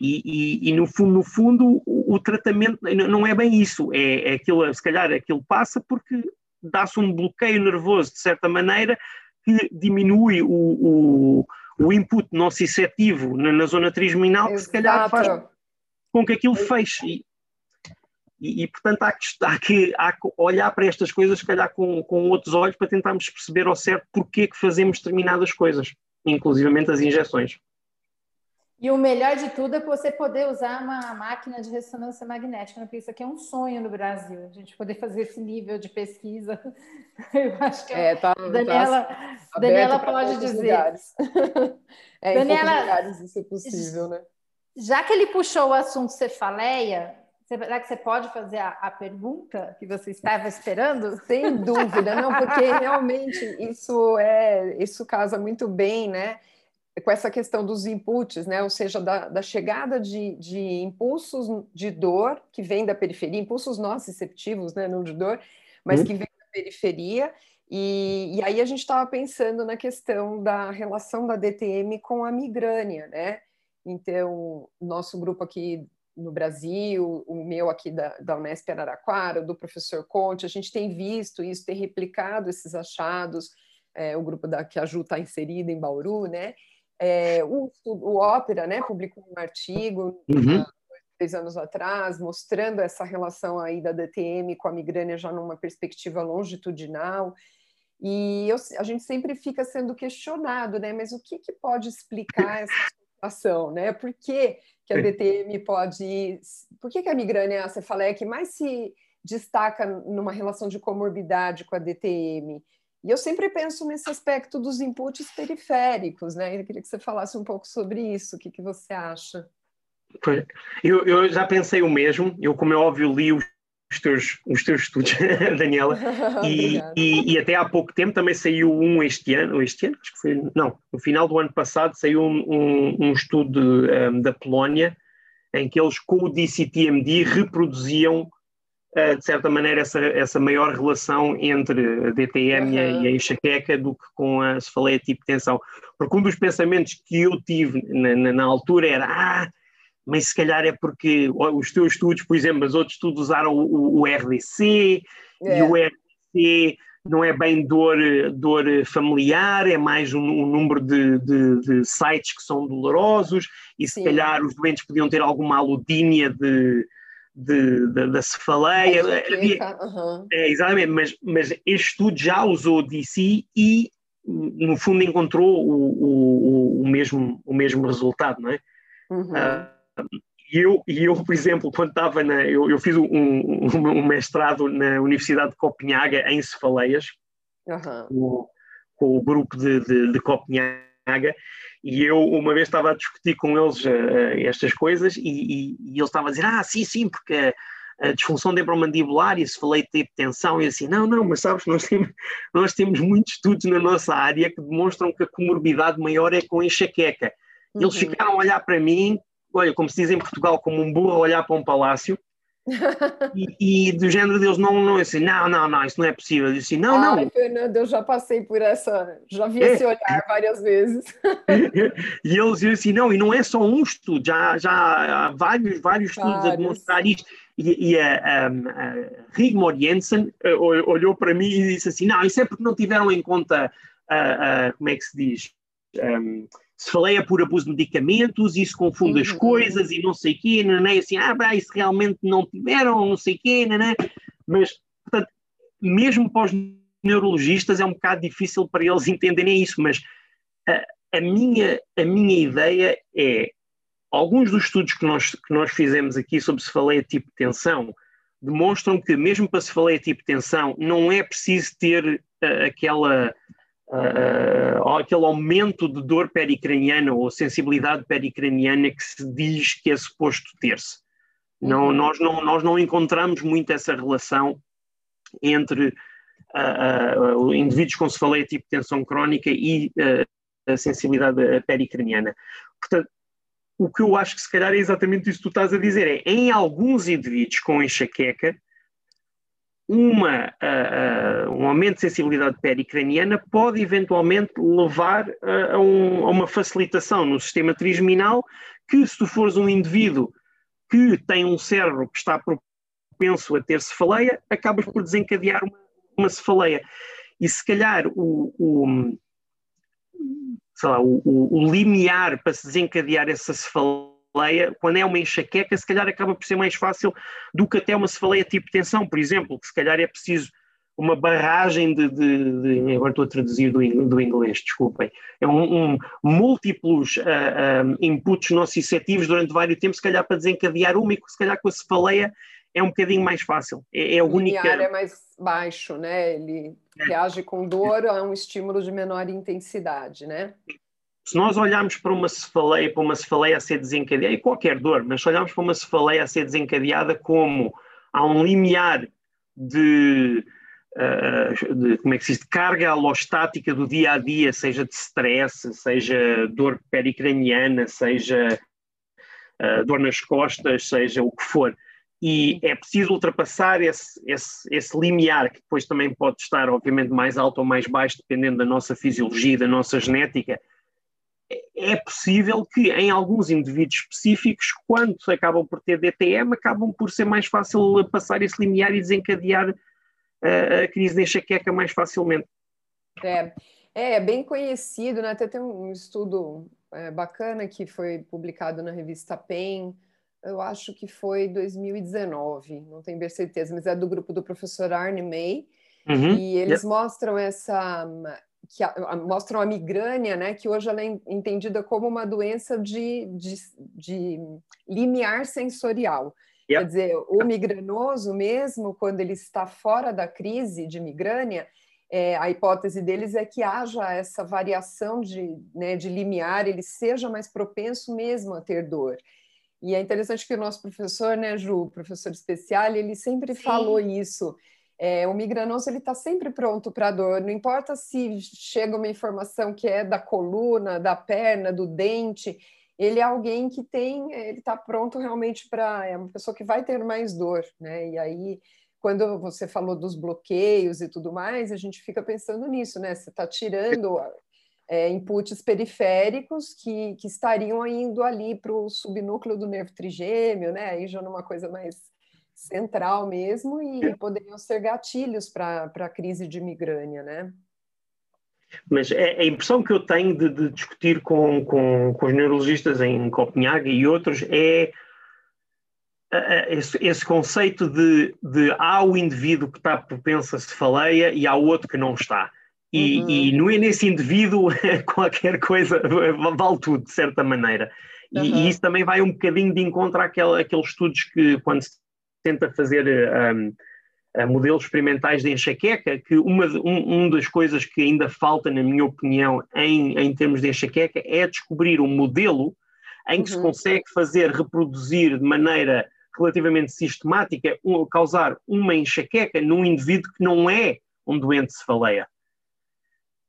E, e, e, no fundo, no fundo o, o, tratamento não é bem isso, é, é aquilo, se calhar aquilo passa porque dá-se um bloqueio nervoso, de certa maneira, que diminui o, o, o input nociceptivo na, na zona trigeminal, que se calhar faz com que aquilo feche. E, e, portanto, há que, há, que, há que olhar para estas coisas, se calhar, com, com outros olhos, para tentarmos perceber ao certo porquê que fazemos determinadas coisas, inclusivamente as injeções. E o melhor de tudo é você poder usar uma máquina de ressonância magnética. Porque isso aqui é um sonho no Brasil, a gente poder fazer esse nível de pesquisa. [laughs] Eu acho que é, tá, Daniela, tá Daniela pode dizer. [laughs] é, Daniela, lugares isso é possível, né? Já que ele puxou o assunto cefaleia, Será que você pode fazer a, a, pergunta que você estava esperando? [laughs] Sem dúvida, não, porque realmente isso é isso casa muito bem, né? Com essa questão dos inputs, né? Ou seja, da, da chegada de, de impulsos de dor que vem da periferia, impulsos nociceptivos, né? Não de dor, mas hum. que vem da periferia. E, e aí a gente estava pensando na questão da relação da DTM com a migrânia, né? Então, nosso grupo aqui no Brasil, o meu aqui da, da Unesp Araraquara, do professor Conte, a gente tem visto isso, tem replicado esses achados, é, o grupo da, que a Ju está inserida em Bauru, né? É, o, o Ópera né, publicou um artigo uhum. três anos atrás, mostrando essa relação aí da DTM com a migrânia já numa perspectiva longitudinal, e eu, a gente sempre fica sendo questionado, né? Mas o que, que pode explicar essa situação, né? Por que, que a DTM pode. Por que, que a migrânia que mais se destaca numa relação de comorbidade com a DTM? E eu sempre penso nesse aspecto dos inputs periféricos, né? Eu queria que você falasse um pouco sobre isso. O que, que você acha? Eu, eu já pensei o mesmo. Eu, como é óbvio, li os os teus, os teus estudos, [laughs] Daniela, [laughs] e, e, e, até há pouco tempo também saiu um este ano, este ano, acho que foi, não, no final do ano passado saiu um, um, um estudo um, da Polónia em que eles com o DCTMD reproduziam de certa maneira essa, essa maior relação entre a DTM uhum. e a enxaqueca do que com a cefaleia tipo tensão. Porque um dos pensamentos que eu tive na, na, na altura era ah, mas se calhar é porque os teus estudos, por exemplo, os outros estudos usaram o, o RDC é. e o RDC não é bem dor, dor familiar, é mais um, um número de, de, de, sites que são dolorosos e se Sim. calhar os doentes podiam ter alguma aludínia de, de, de, da cefaleia. Uhum. É, exatamente, mas, mas este estudo já usou DC e no fundo encontrou o, o, o, mesmo, o mesmo resultado, não é? Uhum. Uh, E eu, eu, por exemplo, quando estava na. Eu, eu fiz um, um, um, mestrado na Universidade de Copenhaga em cefaleias, uhum. com, com, o grupo de, de, de, Copenhaga, e eu uma vez estava a discutir com eles uh, estas coisas, e, e, e eles estavam a dizer: Ah, sim, sim, porque a disfunção temporomandibular e se falei de tipo tensão, e assim, não, não, mas sabes, nós temos, nós temos muitos estudos na nossa área que demonstram que a comorbidade maior é com enxaqueca. Eles uhum. ficaram a olhar para mim, olha, como se diz em Portugal, como um burro a olhar para um palácio, e, e, do género deles não, não, assim, não, não, não, isso não é possível. Eu disse, não, Ai, não. Fernando, eu já passei por essa, já vi é. esse olhar várias vezes. [laughs] e eles diziam assim, não, e não é só um estudo, já, já há vários, vários estudos vários. a demonstrar isto. E, e a, a, a Rigmor Jensen eh, olhou para mim e disse assim: Não, isso é porque não tiveram em conta, a, como é que se diz? Um, se falei é por abuso de medicamentos, isso confunde uhum. as coisas e não sei o quê, não é? assim, ah, bah, isso realmente não tiveram, não sei o quê, não é? Mas, portanto, mesmo para os neurologistas é um bocado difícil para eles [laughs] entenderem isso, mas a, a minha, a minha ideia é alguns dos estudos que nós, que nós fizemos aqui sobre cefaleia tipo de tensão demonstram que, mesmo para cefaleia tipo de tensão, não é preciso ter uh, aquela, uh, aquele aumento de dor pericraniana ou sensibilidade pericraniana que se diz que é suposto ter-se. Não, uhum. nós, não, nós não encontramos muito essa relação entre uh, indivíduos com cefaleia tipo tensão crónica e a sensibilidade pericraniana. Portanto, o que eu acho que se calhar é exatamente isso que tu estás a dizer, é em alguns indivíduos com enxaqueca, uma, uh, uh, um aumento de sensibilidade pericraniana pode eventualmente levar uh, a, um, a, uma facilitação no sistema trigeminal que se tu fores um indivíduo que tem um cérebro que está propenso a ter cefaleia, acabas por desencadear uma, uma cefaleia. E se calhar o, o lá, o, o limiar para se desencadear essa cefaleia, quando é uma enxaqueca, se calhar acaba por ser mais fácil do que até uma cefaleia tipo tensão, por exemplo, que se calhar é preciso uma barragem de, de, de agora estou a traduzir do, do inglês, desculpem, é um, um múltiplos uh, ah, um, ah, inputs nociceptivos durante vários tempos, se calhar para desencadear uma e se calhar com a cefaleia é um bocadinho mais fácil. É, é a única. O é mais baixo, né? Ele é. reage com dor a um estímulo de menor intensidade, né? Se nós olharmos para uma cefaleia, para uma cefaleia a ser desencadeada, e qualquer dor, mas se olharmos para uma cefaleia a ser desencadeada como há um limiar de, uh, de, como é que se diz, de carga alostática do dia a dia, seja de stress, seja dor pericraniana, seja uh, dor nas costas, seja o que for, e é preciso ultrapassar esse, esse, esse limiar, que depois também pode estar, obviamente, mais alto ou mais baixo, dependendo da nossa fisiologia, da nossa genética. É possível que em alguns indivíduos específicos, quando acabam por ter DTM, acabam por ser mais fácil passar esse limiar e desencadear a, a crise de enxaqueca mais facilmente. É, é bem conhecido, né? até tem um estudo é, bacana que foi publicado na revista PEN, eu acho que foi 2019, não tenho bem certeza, mas é do grupo do professor Arne May, uhum. e eles mostram essa que a, a, mostram a migrânia, né, que hoje ela é entendida como uma doença de, de, de limiar sensorial. Yep. Quer dizer, o migranoso mesmo, quando ele está fora da crise de migrânia, é, a hipótese deles é que haja essa variação de, né, de limiar, ele seja mais propenso mesmo a ter dor. E é interessante que o nosso professor, né, Ju, professor especial, ele sempre Sim. falou isso. É, o migranoso ele está sempre pronto para dor, não importa se chega uma informação que é da coluna, da perna, do dente, ele é alguém que tem, ele está pronto realmente para, é uma pessoa que vai ter mais dor, né? E aí, quando você falou dos bloqueios e tudo mais, a gente fica pensando nisso, né? Você está tirando é, inputs periféricos que, que estariam indo ali para o subnúcleo do nervo trigêmeo, né? Aí já numa coisa mais central mesmo, e poderiam ser gatilhos para a crise de migrânia, né? Mas é, a impressão que eu tenho de, de discutir com, com, com, os neurologistas em Copenhague e outros é esse, esse conceito de, de há o indivíduo que está propenso a cefaleia e há outro que não está. E, uhum. e no, nesse indivíduo, [laughs] qualquer coisa vale tudo, de certa maneira. E, e, isso também vai um bocadinho de encontro àquele, àqueles estudos que, quando se tenta fazer um, modelos experimentais de enxaqueca, que uma um, um, das coisas que ainda falta, na minha opinião, em, em termos de enxaqueca, é descobrir um modelo em que uhum. se consegue fazer reproduzir de maneira relativamente sistemática, um, causar uma enxaqueca num indivíduo que não é um doente de cefaleia.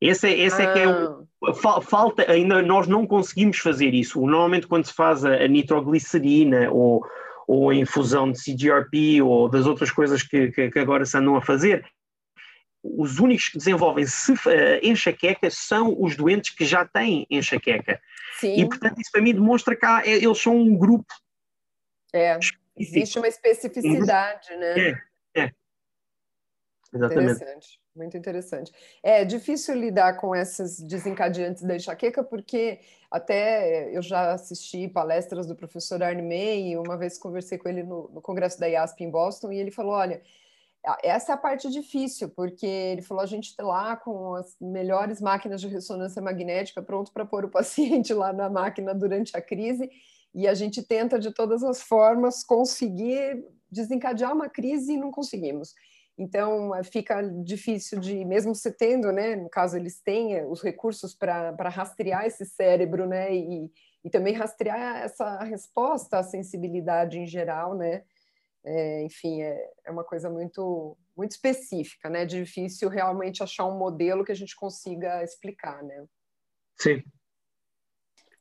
Esse é, esse ah. é que é o, ah. falta, ainda nós não conseguimos fazer isso. Normalmente quando se faz a, a nitroglicerina ou, ou a infusão de CGRP ou das outras coisas que, que, que agora se andam a fazer, os únicos que desenvolvem uh, enxaqueca são os doentes que já têm enxaqueca. Sim. E portanto isso para mim demonstra que há, eles são um grupo. É, existe uma especificidade, né? É, é. Exatamente. Interessante. Muito interessante. É difícil lidar com esses desencadeantes da enxaqueca, porque até eu já assisti palestras do professor Arne May, e uma vez conversei com ele no, no congresso da IASP em Boston, e ele falou: olha, essa é a parte difícil, porque ele falou: a gente está lá com as melhores máquinas de ressonância magnética pronto para pôr o paciente lá na máquina durante a crise, e a gente tenta de todas as formas conseguir desencadear uma crise e não conseguimos. Então, eh, fica difícil de, mesmo se tendo, né, no caso eles têm eh, os recursos para rastrear esse cérebro, né, e, e também rastrear essa resposta à sensibilidade em geral, né, é, enfim, é, é uma coisa muito, muito específica, né, difícil realmente achar um modelo que a gente consiga explicar, né. Sim.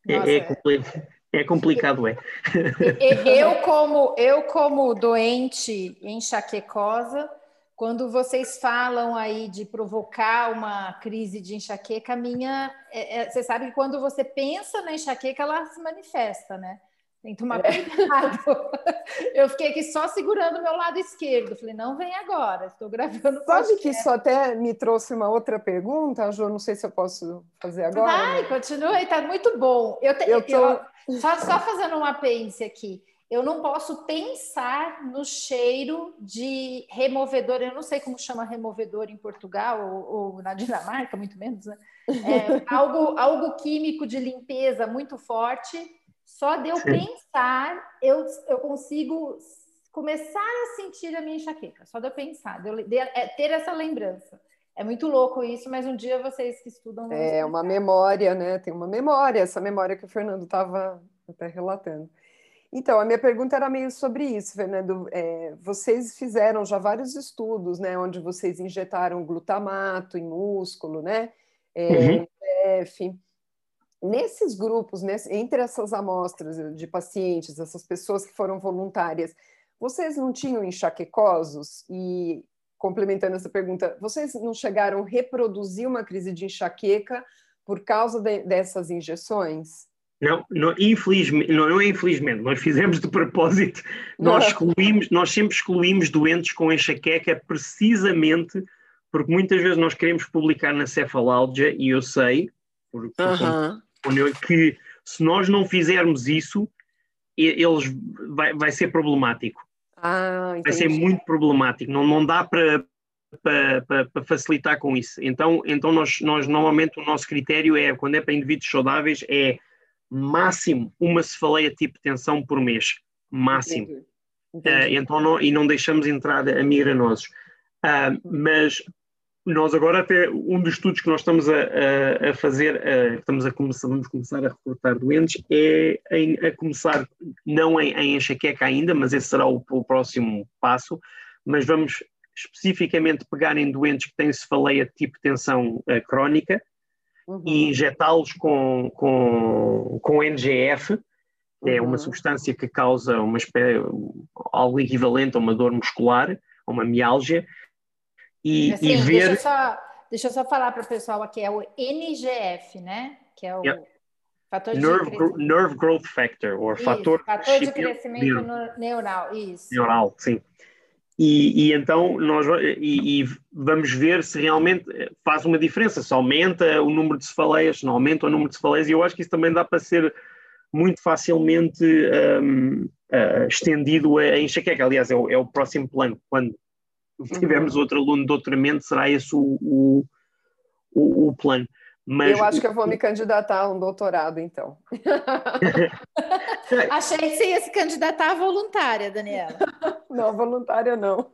É, Nossa, é, é, é complicado, é. Eu como, eu como doente enxaquecosa, quando vocês falam aí de provocar uma crise de enxaqueca, a minha. É, é, você sabe que quando você pensa na enxaqueca, ela se manifesta, né? Tem que tomar é. cuidado. [laughs] Eu fiquei aqui só segurando o meu lado esquerdo. Falei, não vem agora, estou gravando. Sabe que isso até me trouxe uma outra pergunta, Jo? Não sei se eu posso fazer agora. Vai, né? continua, está muito bom. Eu, te, eu, tô... eu só, só fazendo um apêndice aqui eu não posso pensar no cheiro de removedor, eu não sei como chama removedor em Portugal ou, ou na Dinamarca, muito menos, né? É, [laughs] algo, algo químico de limpeza muito forte. Só de eu Sim. pensar, eu, eu consigo começar a sentir a minha enxaqueca. Só de eu pensar, de eu de, é, ter essa lembrança. É muito louco isso, mas um dia vocês que estudam. É uma memória, né? Tem uma memória, essa memória que o Fernando estava até relatando. Então, a minha pergunta era meio sobre isso, Fernando. É, vocês fizeram já vários estudos, né, onde vocês injetaram glutamato em músculo, né, é, uhum. Nesses grupos, nesse, entre essas amostras de pacientes, essas pessoas que foram voluntárias, vocês não tinham enxaquecosos? E, complementando essa pergunta, vocês não chegaram a reproduzir uma crise de enxaqueca por causa de, dessas injeções? Não, não, infelizmente, não, não é infelizmente, nós fizemos de propósito, nós, excluímos, nós sempre excluímos doentes com enxaqueca precisamente porque muitas vezes nós queremos publicar na cefalálgia e eu sei por, uh -huh. que se nós não fizermos isso, eles vai, vai ser problemático. Ah, vai ser muito problemático, não, não dá para, para, facilitar com isso. Então, então nós, nós normalmente o nosso critério é, quando é para indivíduos saudáveis, é máximo uma cefaleia tipo tensão por mês. Máximo. Entendi. Entendi. Uh, então não, e não deixamos entrar a migranosos. Uh, mas nós agora até um dos estudos que nós estamos a, a, a fazer, uh, estamos a começar, vamos começar a recrutar doentes, é em, a começar não em, em enxaqueca ainda, mas esse será o, o, próximo passo, mas vamos especificamente pegar em doentes que têm cefaleia tipo tensão uh, crónica, uhum. e injetá-los com, com, com NGF, que é uma uhum. substância que causa uma espécie, algo equivalente a uma dor muscular, a uma mialgia, e, assim, e ver... Deixa eu, só, deixa eu só falar para o pessoal aqui, é o NGF, né? Que é o fator nerve, de nerve Growth Factor, ou fator, fator de crescimento neural, isso. Neural, sim. E, e, então nós e, e, vamos ver se realmente faz uma diferença, se aumenta o número de cefaleias, se não aumenta o número de cefaleias, e eu acho que isso também dá para ser muito facilmente um, uh, eh, estendido a, enxaqueca. Aliás, é o, é o, próximo plano. Quando tivermos uhum. outro aluno de doutoramento, será esse o, o, o plano. Mas... Eu acho que eu vou me candidatar a um doutorado, então. [laughs] Achei que você ia se candidatar a voluntária, Daniela. [laughs] Não, voluntária não.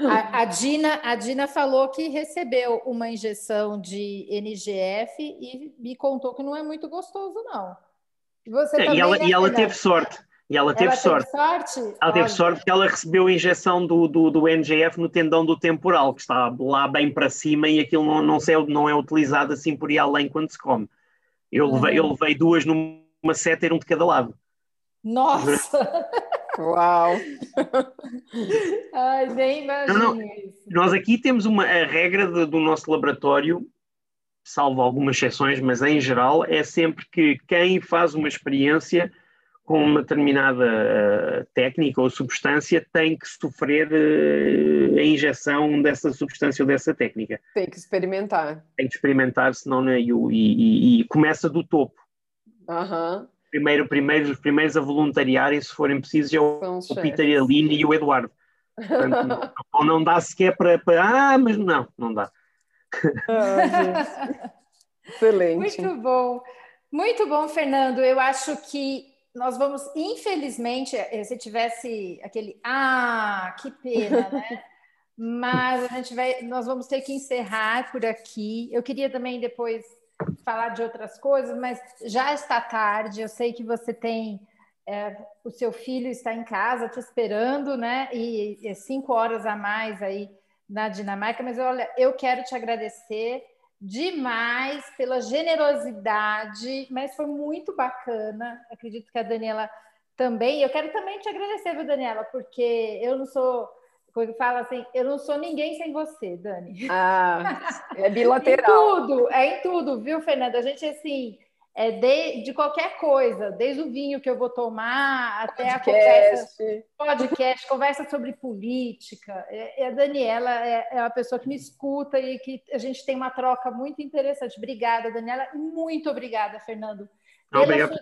A, a, Dina, a Dina falou que recebeu uma injeção de NGF e me contou que não é muito gostoso, não. Você é, e ela, né, e ela teve sorte. E ela teve ela sorte. Teve sorte. Ela teve sorte porque ela recebeu a injeção do, do, do, NGF no tendão do temporal, que está lá bem para cima e aquilo não, não, se é, não é utilizado assim por ir além quando se come. Eu, uhum. levei, eu levei duas numa seta, um de cada lado. Nossa! Uau! Ai, nem imagino não, não. isso. Nós aqui temos uma a regra de, do nosso laboratório, salvo algumas exceções, mas em geral é sempre que quem faz uma experiência com uma determinada uh, técnica ou substância tem que sofrer uh, a injeção dessa substância ou dessa técnica. Tem que experimentar. Tem que experimentar, senão não é, e, e, e, começa do topo. Uhum. Primeiro, primeiro, os primeiros a voluntariarem, se forem precisos, é o, o Peter Aline e o Eduardo. Portanto, [laughs] ou não dá sequer para, para. Ah, mas não, não dá. Ah, [laughs] Excelente. Muito bom. Muito bom, Fernando. Eu acho que nós vamos, infelizmente, eh, se tivesse aquele ah, que pena, né? [laughs] Mas a gente vai, nós vamos ter que encerrar por aqui. Eu queria também depois falar de outras coisas, mas já está tarde. Eu sei que você tem é, o seu filho está em casa te esperando, né? E, e cinco horas a mais aí na Dinamarca. Mas olha, eu quero te agradecer demais pela generosidade, mas foi muito bacana. Acredito que a Daniela também. Eu quero também te agradecer, viu, Daniela, porque eu não sou. Quando fala assim, eu não sou ninguém sem você, Dani. Ah, é [laughs] bilateral. em tudo, é em tudo, viu, Fernanda? A gente, assim, é de, de qualquer coisa, desde o vinho que eu vou tomar até podcast. a conversa, podcast, conversa sobre política. E a Daniela é, é uma pessoa que me escuta e que a gente tem uma troca muito interessante. Obrigada, Daniela. Muito obrigada, Fernando. Pela, sua,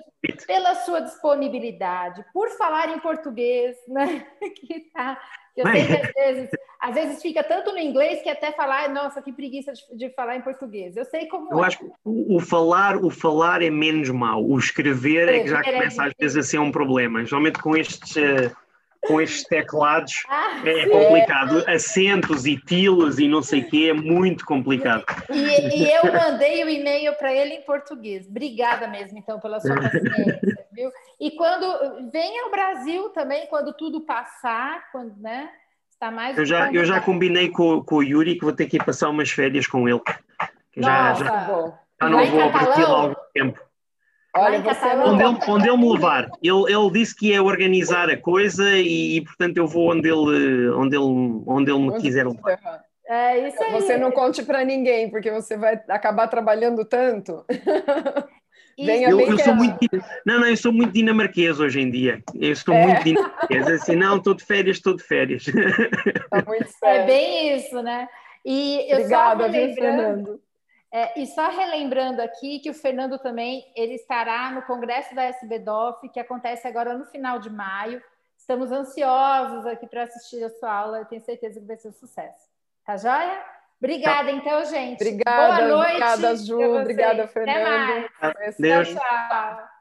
pela sua disponibilidade, por falar em português, né? [laughs] que tá, eu sei que às vezes, às vezes fica tanto no inglês que até falar, nossa, que preguiça de, de falar em português. Eu sei como. Eu é. acho que o, o, falar, o falar é menos mau. O escrever, é que já é começa às vezes a ser um problema. Geralmente com estes. Uh, com estes teclados ah, é complicado. É. Acentos e tilos e não sei o quê, é muito complicado. E, e eu mandei o e-mail para ele em português. Obrigada mesmo, então, pela sua paciência, [laughs] viu? E quando venha ao Brasil também, quando tudo passar, quando, né? Está mais. Eu já, eu já combinei com, com o Yuri que vou ter que ir passar umas férias com ele. Nossa, já, já, já não vou ao Brasil há algum tempo. Olha, você onde, ele, onde ele me levar. Ele, ele disse que ia organizar a coisa e, portanto, eu vou onde ele, onde ele, onde ele me onde quiser levar. É isso aí. Você não conte para ninguém, porque você vai acabar trabalhando tanto. Venha eu, eu sou muito, não, não, eu sou muito dinamarquês hoje em dia. Eu sou é. muito dinamarquês. Assim, não, estou de férias, estou de férias. Tá muito É bem isso, né? E eu Obrigada, viu, Fernando? É, e só relembrando aqui que o Fernando também ele estará no Congresso da SBDOF, que acontece agora no final de maio. Estamos ansiosos aqui para assistir a sua aula, eu tenho certeza que vai ser um sucesso. Tá joia? Obrigada, então, gente. Obrigada, Boa noite. Obrigada, Ju. Obrigada, Fernando. Até mais. Tchau, tchau.